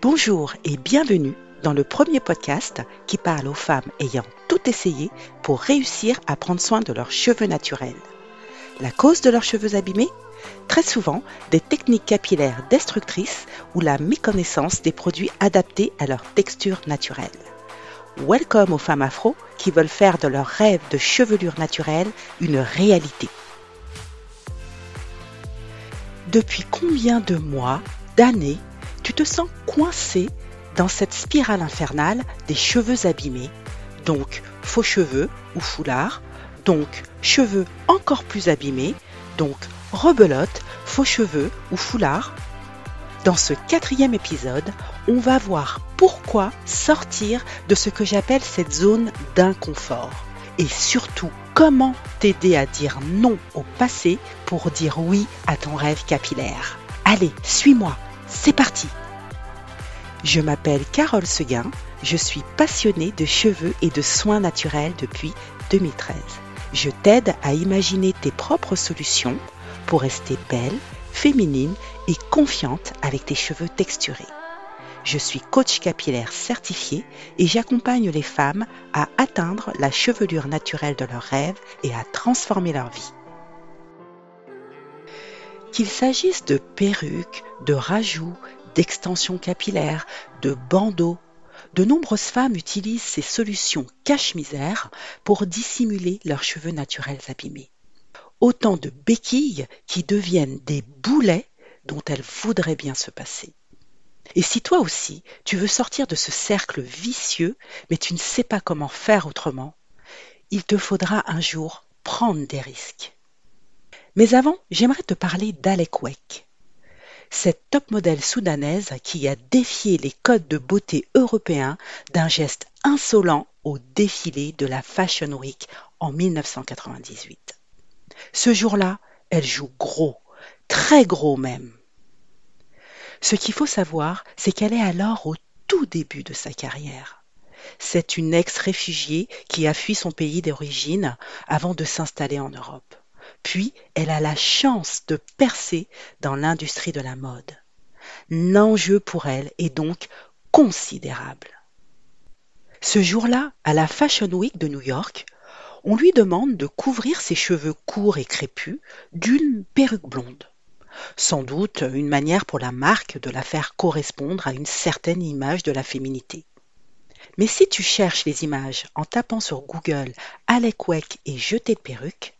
Bonjour et bienvenue dans le premier podcast qui parle aux femmes ayant tout essayé pour réussir à prendre soin de leurs cheveux naturels. La cause de leurs cheveux abîmés? Très souvent, des techniques capillaires destructrices ou la méconnaissance des produits adaptés à leur texture naturelle. Welcome aux femmes afro qui veulent faire de leur rêve de chevelure naturelle une réalité. Depuis combien de mois, d'années, tu te sens coincé dans cette spirale infernale des cheveux abîmés, donc faux cheveux ou foulard, donc cheveux encore plus abîmés, donc rebelote, faux cheveux ou foulard. Dans ce quatrième épisode, on va voir pourquoi sortir de ce que j'appelle cette zone d'inconfort. Et surtout comment t'aider à dire non au passé pour dire oui à ton rêve capillaire. Allez, suis-moi, c'est parti Je m'appelle Carole Seguin, je suis passionnée de cheveux et de soins naturels depuis 2013. Je t'aide à imaginer tes propres solutions pour rester belle, féminine et confiante avec tes cheveux texturés. Je suis coach capillaire certifié et j'accompagne les femmes à atteindre la chevelure naturelle de leurs rêves et à transformer leur vie. Qu'il s'agisse de perruques, de rajouts, d'extensions capillaires, de bandeaux, de nombreuses femmes utilisent ces solutions cache-misère pour dissimuler leurs cheveux naturels abîmés autant de béquilles qui deviennent des boulets dont elles voudraient bien se passer. Et si toi aussi, tu veux sortir de ce cercle vicieux, mais tu ne sais pas comment faire autrement, il te faudra un jour prendre des risques. Mais avant, j'aimerais te parler d'Alec Weck, cette top modèle soudanaise qui a défié les codes de beauté européens d'un geste insolent au défilé de la Fashion Week en 1998. Ce jour-là, elle joue gros, très gros même. Ce qu'il faut savoir, c'est qu'elle est alors au tout début de sa carrière. C'est une ex-réfugiée qui a fui son pays d'origine avant de s'installer en Europe. Puis, elle a la chance de percer dans l'industrie de la mode. L'enjeu pour elle est donc considérable. Ce jour-là, à la Fashion Week de New York, on lui demande de couvrir ses cheveux courts et crépus d'une perruque blonde. Sans doute une manière pour la marque de la faire correspondre à une certaine image de la féminité. Mais si tu cherches les images en tapant sur Google Alec Weck et jeter de perruque,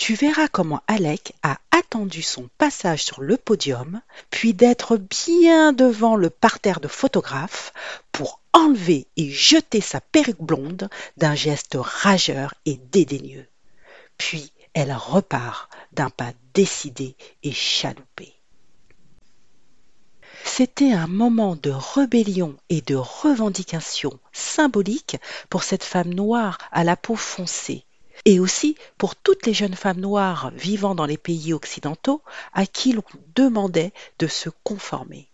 tu verras comment Alec a attendu son passage sur le podium, puis d'être bien devant le parterre de photographes pour enlever et jeter sa perruque blonde d'un geste rageur et dédaigneux. Puis elle repart d'un pas décidé et chaloupé. C'était un moment de rébellion et de revendication symbolique pour cette femme noire à la peau foncée, et aussi pour toutes les jeunes femmes noires vivant dans les pays occidentaux à qui l'on demandait de se conformer.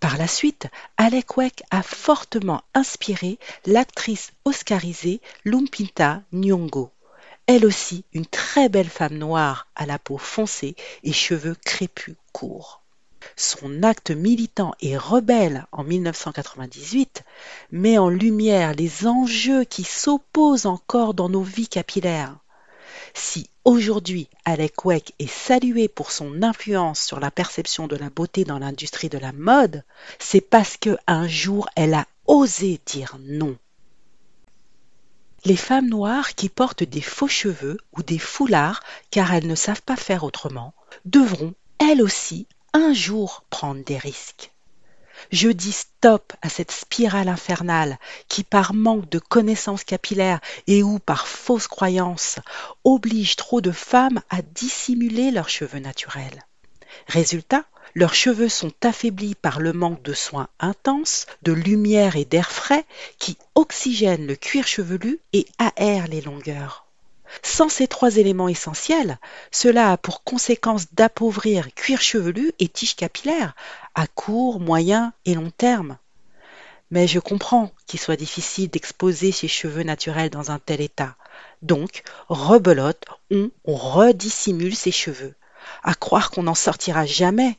Par la suite, Alec Weck a fortement inspiré l'actrice oscarisée Lumpinta Nyong'o, elle aussi une très belle femme noire à la peau foncée et cheveux crépus courts. Son acte militant et rebelle en 1998 met en lumière les enjeux qui s'opposent encore dans nos vies capillaires. Si aujourd'hui Alec Weck est saluée pour son influence sur la perception de la beauté dans l'industrie de la mode, c'est parce que un jour elle a osé dire non. Les femmes noires qui portent des faux cheveux ou des foulards car elles ne savent pas faire autrement devront, elles aussi, un jour prendre des risques. Je dis stop à cette spirale infernale qui, par manque de connaissances capillaires et ou par fausses croyances, oblige trop de femmes à dissimuler leurs cheveux naturels. Résultat, leurs cheveux sont affaiblis par le manque de soins intenses, de lumière et d'air frais qui oxygènent le cuir chevelu et aèrent les longueurs. Sans ces trois éléments essentiels, cela a pour conséquence d'appauvrir cuir chevelu et tige capillaire à court, moyen et long terme. Mais je comprends qu'il soit difficile d'exposer ses cheveux naturels dans un tel état. Donc, rebelote, on, on redissimule ses cheveux. À croire qu'on n'en sortira jamais.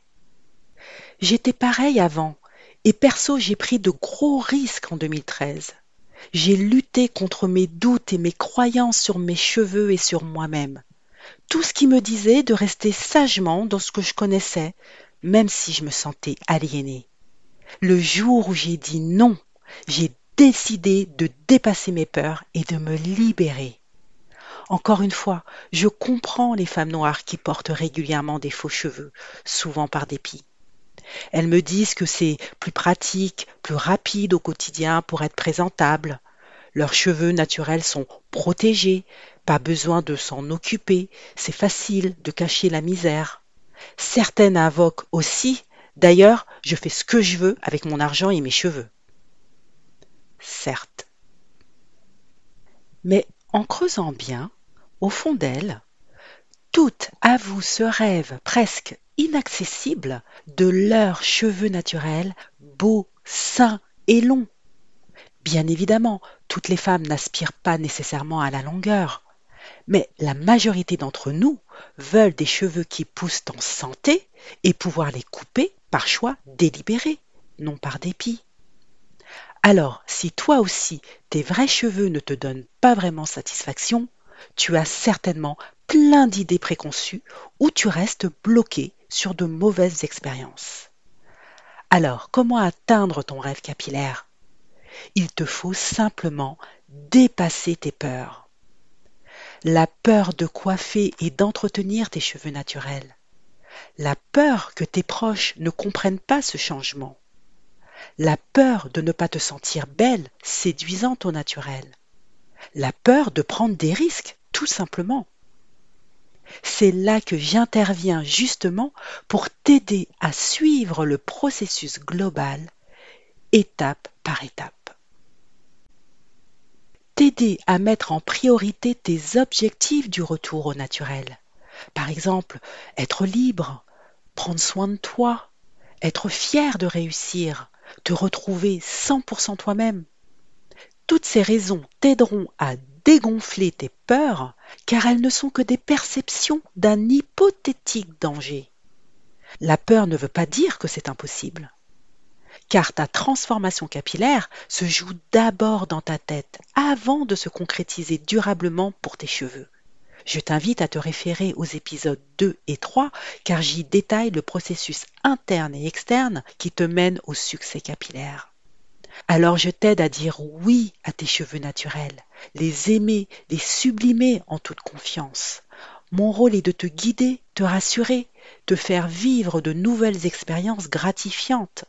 J'étais pareil avant, Et perso, j'ai pris de gros risques en 2013. J'ai lutté contre mes doutes et mes croyances sur mes cheveux et sur moi-même. Tout ce qui me disait de rester sagement dans ce que je connaissais, même si je me sentais aliénée. Le jour où j'ai dit non, j'ai décidé de dépasser mes peurs et de me libérer. Encore une fois, je comprends les femmes noires qui portent régulièrement des faux cheveux, souvent par dépit. Elles me disent que c'est plus pratique, plus rapide au quotidien pour être présentable. Leurs cheveux naturels sont protégés, pas besoin de s'en occuper, c'est facile de cacher la misère. Certaines invoquent aussi, d'ailleurs, je fais ce que je veux avec mon argent et mes cheveux. Certes. Mais en creusant bien, au fond d'elles, toutes avouent ce rêve presque inaccessible de leurs cheveux naturels, beaux, sains et longs. Bien évidemment, toutes les femmes n'aspirent pas nécessairement à la longueur, mais la majorité d'entre nous veulent des cheveux qui poussent en santé et pouvoir les couper par choix délibéré, non par dépit. Alors, si toi aussi tes vrais cheveux ne te donnent pas vraiment satisfaction, tu as certainement plein d'idées préconçues ou tu restes bloqué sur de mauvaises expériences. Alors, comment atteindre ton rêve capillaire? Il te faut simplement dépasser tes peurs. La peur de coiffer et d'entretenir tes cheveux naturels. La peur que tes proches ne comprennent pas ce changement la peur de ne pas te sentir belle, séduisante au naturel, la peur de prendre des risques, tout simplement. C'est là que j'interviens justement pour t'aider à suivre le processus global, étape par étape. T'aider à mettre en priorité tes objectifs du retour au naturel. Par exemple, être libre, prendre soin de toi, être fier de réussir, te retrouver 100% toi-même. Toutes ces raisons t'aideront à dégonfler tes peurs, car elles ne sont que des perceptions d'un hypothétique danger. La peur ne veut pas dire que c'est impossible, car ta transformation capillaire se joue d'abord dans ta tête avant de se concrétiser durablement pour tes cheveux. Je t'invite à te référer aux épisodes 2 et 3 car j'y détaille le processus interne et externe qui te mène au succès capillaire. Alors je t'aide à dire oui à tes cheveux naturels, les aimer, les sublimer en toute confiance. Mon rôle est de te guider, te rassurer, te faire vivre de nouvelles expériences gratifiantes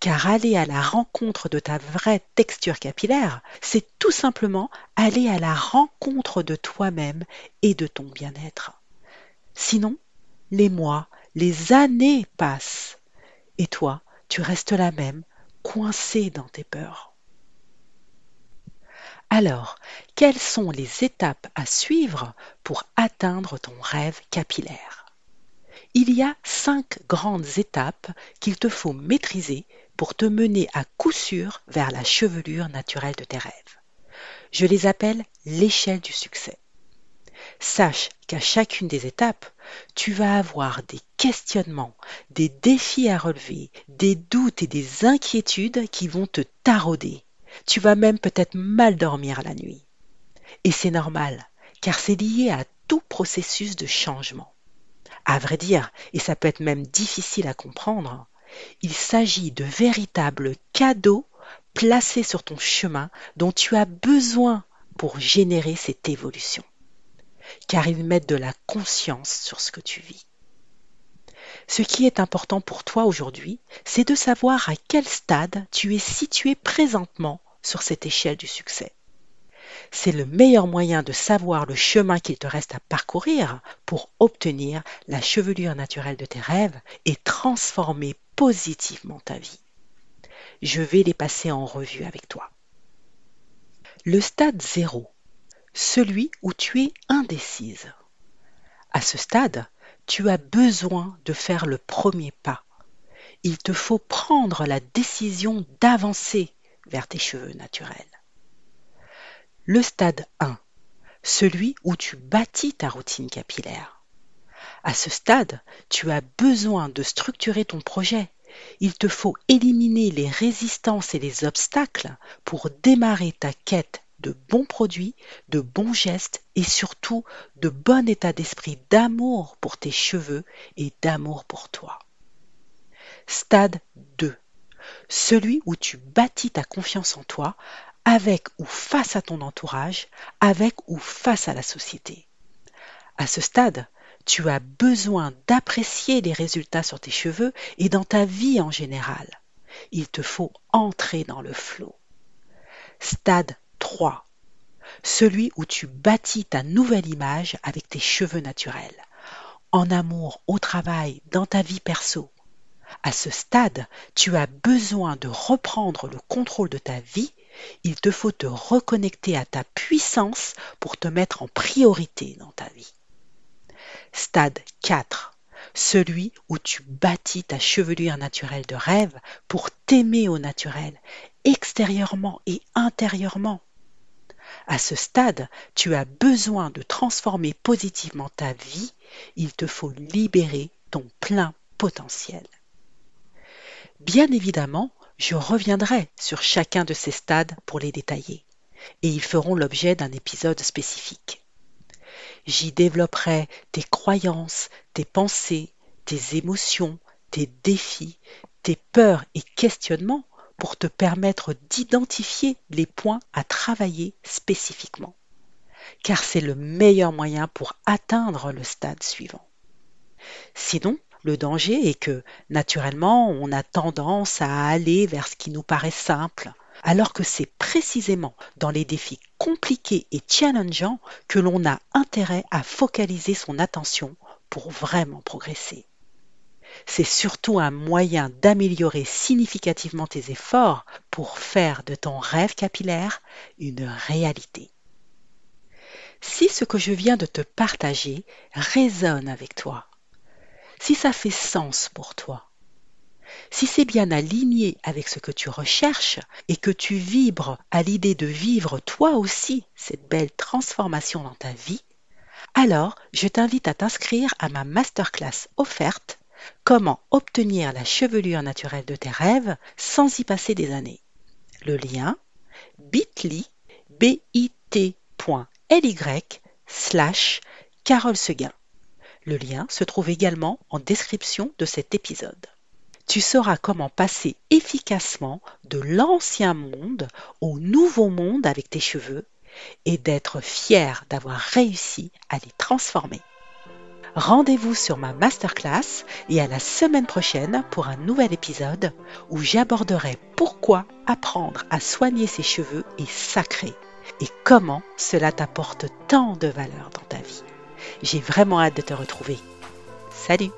car aller à la rencontre de ta vraie texture capillaire, c'est tout simplement aller à la rencontre de toi-même et de ton bien-être. Sinon, les mois, les années passent, et toi, tu restes la même, coincé dans tes peurs. Alors, quelles sont les étapes à suivre pour atteindre ton rêve capillaire? Il y a cinq grandes étapes qu'il te faut maîtriser pour te mener à coup sûr vers la chevelure naturelle de tes rêves. Je les appelle l'échelle du succès. Sache qu'à chacune des étapes, tu vas avoir des questionnements, des défis à relever, des doutes et des inquiétudes qui vont te tarauder. Tu vas même peut-être mal dormir la nuit. Et c'est normal, car c'est lié à tout processus de changement. À vrai dire, et ça peut être même difficile à comprendre, il s'agit de véritables cadeaux placés sur ton chemin dont tu as besoin pour générer cette évolution. Car ils mettent de la conscience sur ce que tu vis. Ce qui est important pour toi aujourd'hui, c'est de savoir à quel stade tu es situé présentement sur cette échelle du succès. C'est le meilleur moyen de savoir le chemin qu'il te reste à parcourir pour obtenir la chevelure naturelle de tes rêves et transformer positivement ta vie. Je vais les passer en revue avec toi. Le stade 0, celui où tu es indécise. À ce stade, tu as besoin de faire le premier pas. Il te faut prendre la décision d'avancer vers tes cheveux naturels. Le stade 1, celui où tu bâtis ta routine capillaire. À ce stade, tu as besoin de structurer ton projet il te faut éliminer les résistances et les obstacles pour démarrer ta quête de bons produits, de bons gestes et surtout de bon état d'esprit d'amour pour tes cheveux et d'amour pour toi. Stade 2. Celui où tu bâtis ta confiance en toi avec ou face à ton entourage, avec ou face à la société. À ce stade, tu as besoin d'apprécier les résultats sur tes cheveux et dans ta vie en général. Il te faut entrer dans le flot. Stade 3. Celui où tu bâtis ta nouvelle image avec tes cheveux naturels. En amour, au travail, dans ta vie perso. À ce stade, tu as besoin de reprendre le contrôle de ta vie. Il te faut te reconnecter à ta puissance pour te mettre en priorité dans ta vie. Stade 4. Celui où tu bâtis ta chevelure naturelle de rêve pour t'aimer au naturel, extérieurement et intérieurement. À ce stade, tu as besoin de transformer positivement ta vie, il te faut libérer ton plein potentiel. Bien évidemment, je reviendrai sur chacun de ces stades pour les détailler, et ils feront l'objet d'un épisode spécifique. J'y développerai tes croyances, tes pensées, tes émotions, tes défis, tes peurs et questionnements pour te permettre d'identifier les points à travailler spécifiquement. Car c'est le meilleur moyen pour atteindre le stade suivant. Sinon, le danger est que, naturellement, on a tendance à aller vers ce qui nous paraît simple, alors que c'est précisément dans les défis compliqués et challengeants que l'on a intérêt à focaliser son attention pour vraiment progresser. C'est surtout un moyen d'améliorer significativement tes efforts pour faire de ton rêve capillaire une réalité. Si ce que je viens de te partager résonne avec toi, si ça fait sens pour toi, si c'est bien aligné avec ce que tu recherches et que tu vibres à l'idée de vivre toi aussi cette belle transformation dans ta vie, alors je t'invite à t'inscrire à ma masterclass offerte Comment obtenir la chevelure naturelle de tes rêves sans y passer des années? Le lien bit.ly bit.ly slash Carole Seguin. Le lien se trouve également en description de cet épisode. Tu sauras comment passer efficacement de l'ancien monde au nouveau monde avec tes cheveux et d'être fier d'avoir réussi à les transformer. Rendez-vous sur ma masterclass et à la semaine prochaine pour un nouvel épisode où j'aborderai pourquoi apprendre à soigner ses cheveux est sacré et comment cela t'apporte tant de valeur dans ta vie. J'ai vraiment hâte de te retrouver. Salut